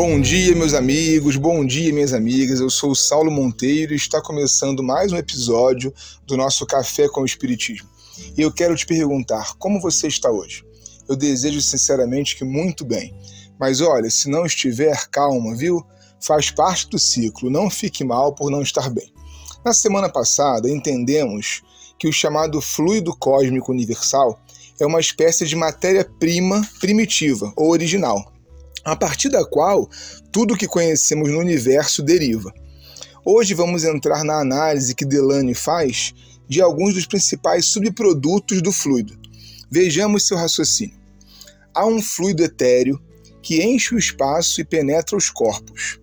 Bom dia, meus amigos, bom dia, minhas amigas. Eu sou o Saulo Monteiro e está começando mais um episódio do nosso Café com o Espiritismo. E eu quero te perguntar como você está hoje. Eu desejo sinceramente que muito bem. Mas olha, se não estiver, calma, viu? Faz parte do ciclo, não fique mal por não estar bem. Na semana passada, entendemos que o chamado fluido cósmico universal é uma espécie de matéria-prima primitiva ou original a partir da qual tudo que conhecemos no universo deriva. Hoje vamos entrar na análise que Delane faz de alguns dos principais subprodutos do fluido. Vejamos seu raciocínio. Há um fluido etéreo que enche o espaço e penetra os corpos.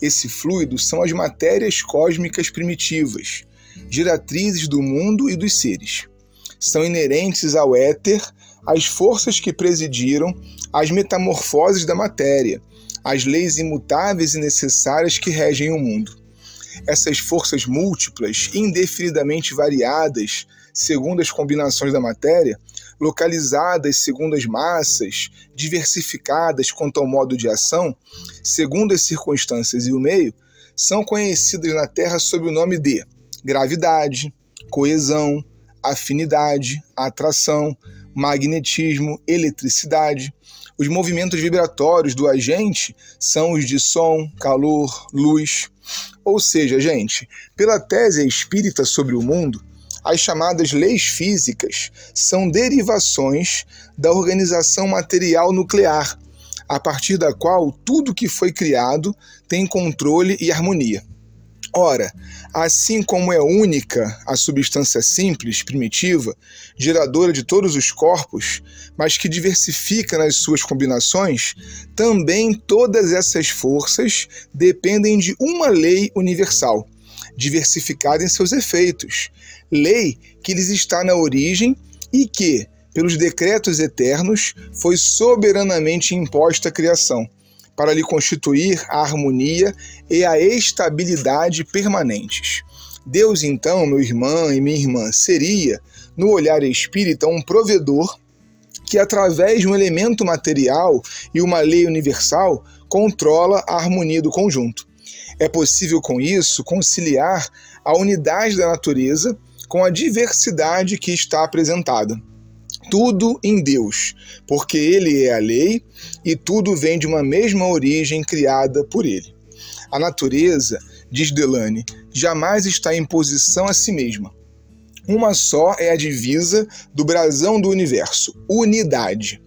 Esse fluido são as matérias cósmicas primitivas, geratrizes do mundo e dos seres. São inerentes ao éter as forças que presidiram as metamorfoses da matéria, as leis imutáveis e necessárias que regem o mundo. Essas forças múltiplas, indefinidamente variadas segundo as combinações da matéria, localizadas segundo as massas, diversificadas quanto ao modo de ação, segundo as circunstâncias e o meio, são conhecidas na Terra sob o nome de gravidade, coesão, afinidade, atração, magnetismo, eletricidade. Os movimentos vibratórios do agente são os de som, calor, luz. Ou seja, gente, pela tese espírita sobre o mundo, as chamadas leis físicas são derivações da organização material nuclear, a partir da qual tudo que foi criado tem controle e harmonia. Ora, assim como é única a substância simples, primitiva, geradora de todos os corpos, mas que diversifica nas suas combinações, também todas essas forças dependem de uma lei universal, diversificada em seus efeitos, lei que lhes está na origem e que, pelos decretos eternos, foi soberanamente imposta à criação para lhe constituir a harmonia e a estabilidade permanentes. Deus, então, meu irmão e minha irmã, seria, no olhar espírita, um provedor que, através de um elemento material e uma lei universal, controla a harmonia do conjunto. É possível, com isso, conciliar a unidade da natureza com a diversidade que está apresentada tudo em Deus, porque Ele é a lei e tudo vem de uma mesma origem criada por Ele. A natureza, diz Delane, jamais está em posição a si mesma. Uma só é a divisa do brasão do universo, unidade.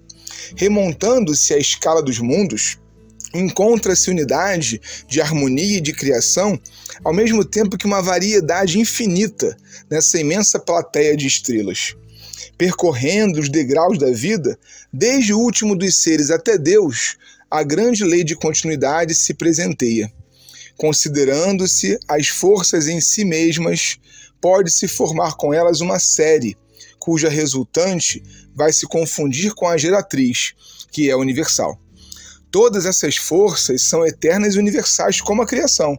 Remontando-se à escala dos mundos, encontra-se unidade de harmonia e de criação, ao mesmo tempo que uma variedade infinita nessa imensa plateia de estrelas percorrendo os degraus da vida, desde o último dos seres até Deus, a grande lei de continuidade se presenteia. Considerando-se as forças em si mesmas, pode-se formar com elas uma série, cuja resultante vai se confundir com a geratriz, que é universal. Todas essas forças são eternas e universais como a criação.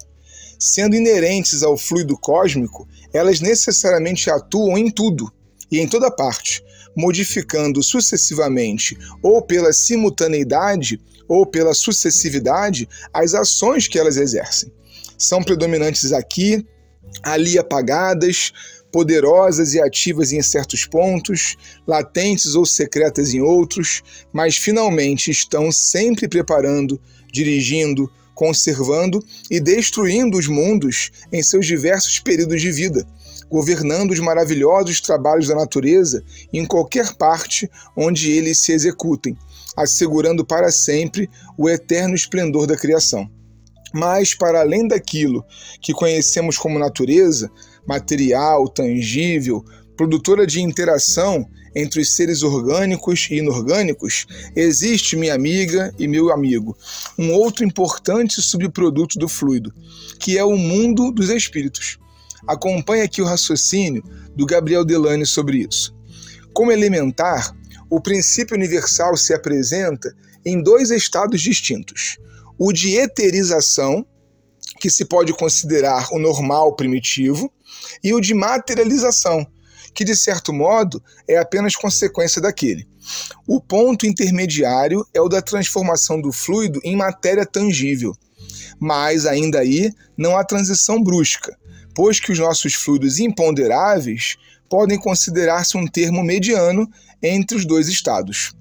Sendo inerentes ao fluido cósmico, elas necessariamente atuam em tudo, e em toda parte, modificando sucessivamente ou pela simultaneidade ou pela sucessividade as ações que elas exercem. São predominantes aqui, ali apagadas, poderosas e ativas em certos pontos, latentes ou secretas em outros, mas finalmente estão sempre preparando, dirigindo, conservando e destruindo os mundos em seus diversos períodos de vida governando os maravilhosos trabalhos da natureza em qualquer parte onde eles se executem, assegurando para sempre o eterno esplendor da criação. Mas, para além daquilo que conhecemos como natureza, material, tangível, produtora de interação entre os seres orgânicos e inorgânicos, existe, minha amiga e meu amigo, um outro importante subproduto do fluido, que é o mundo dos espíritos. Acompanhe aqui o raciocínio do Gabriel Delane sobre isso. Como elementar, o princípio universal se apresenta em dois estados distintos: o de eterização, que se pode considerar o normal primitivo, e o de materialização, que de certo modo é apenas consequência daquele. O ponto intermediário é o da transformação do fluido em matéria tangível. Mas ainda aí não há transição brusca, pois que os nossos fluidos imponderáveis podem considerar-se um termo mediano entre os dois estados.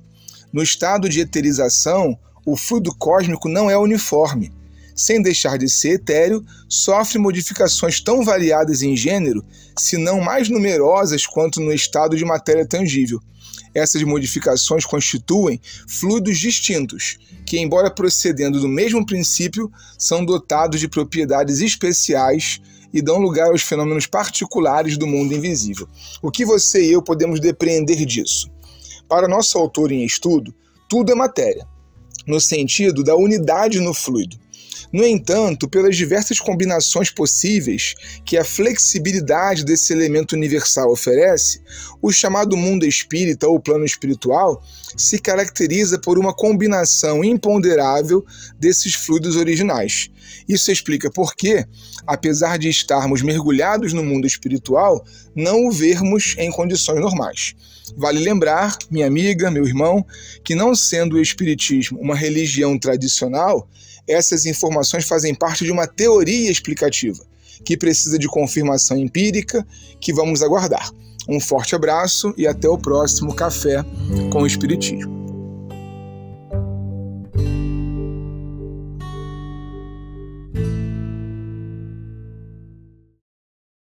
No estado de eterização, o fluido cósmico não é uniforme. Sem deixar de ser etéreo, sofre modificações tão variadas em gênero, se não mais numerosas quanto no estado de matéria tangível. Essas modificações constituem fluidos distintos, que, embora procedendo do mesmo princípio, são dotados de propriedades especiais e dão lugar aos fenômenos particulares do mundo invisível. O que você e eu podemos depreender disso? Para nosso autor em estudo, tudo é matéria, no sentido da unidade no fluido. No entanto, pelas diversas combinações possíveis que a flexibilidade desse elemento universal oferece, o chamado mundo espírita ou plano espiritual se caracteriza por uma combinação imponderável desses fluidos originais. Isso explica por que, apesar de estarmos mergulhados no mundo espiritual, não o vermos em condições normais. Vale lembrar, minha amiga, meu irmão, que não sendo o Espiritismo uma religião tradicional, essas informações fazem parte de uma teoria explicativa que precisa de confirmação empírica que vamos aguardar. Um forte abraço e até o próximo Café com o Espiritismo.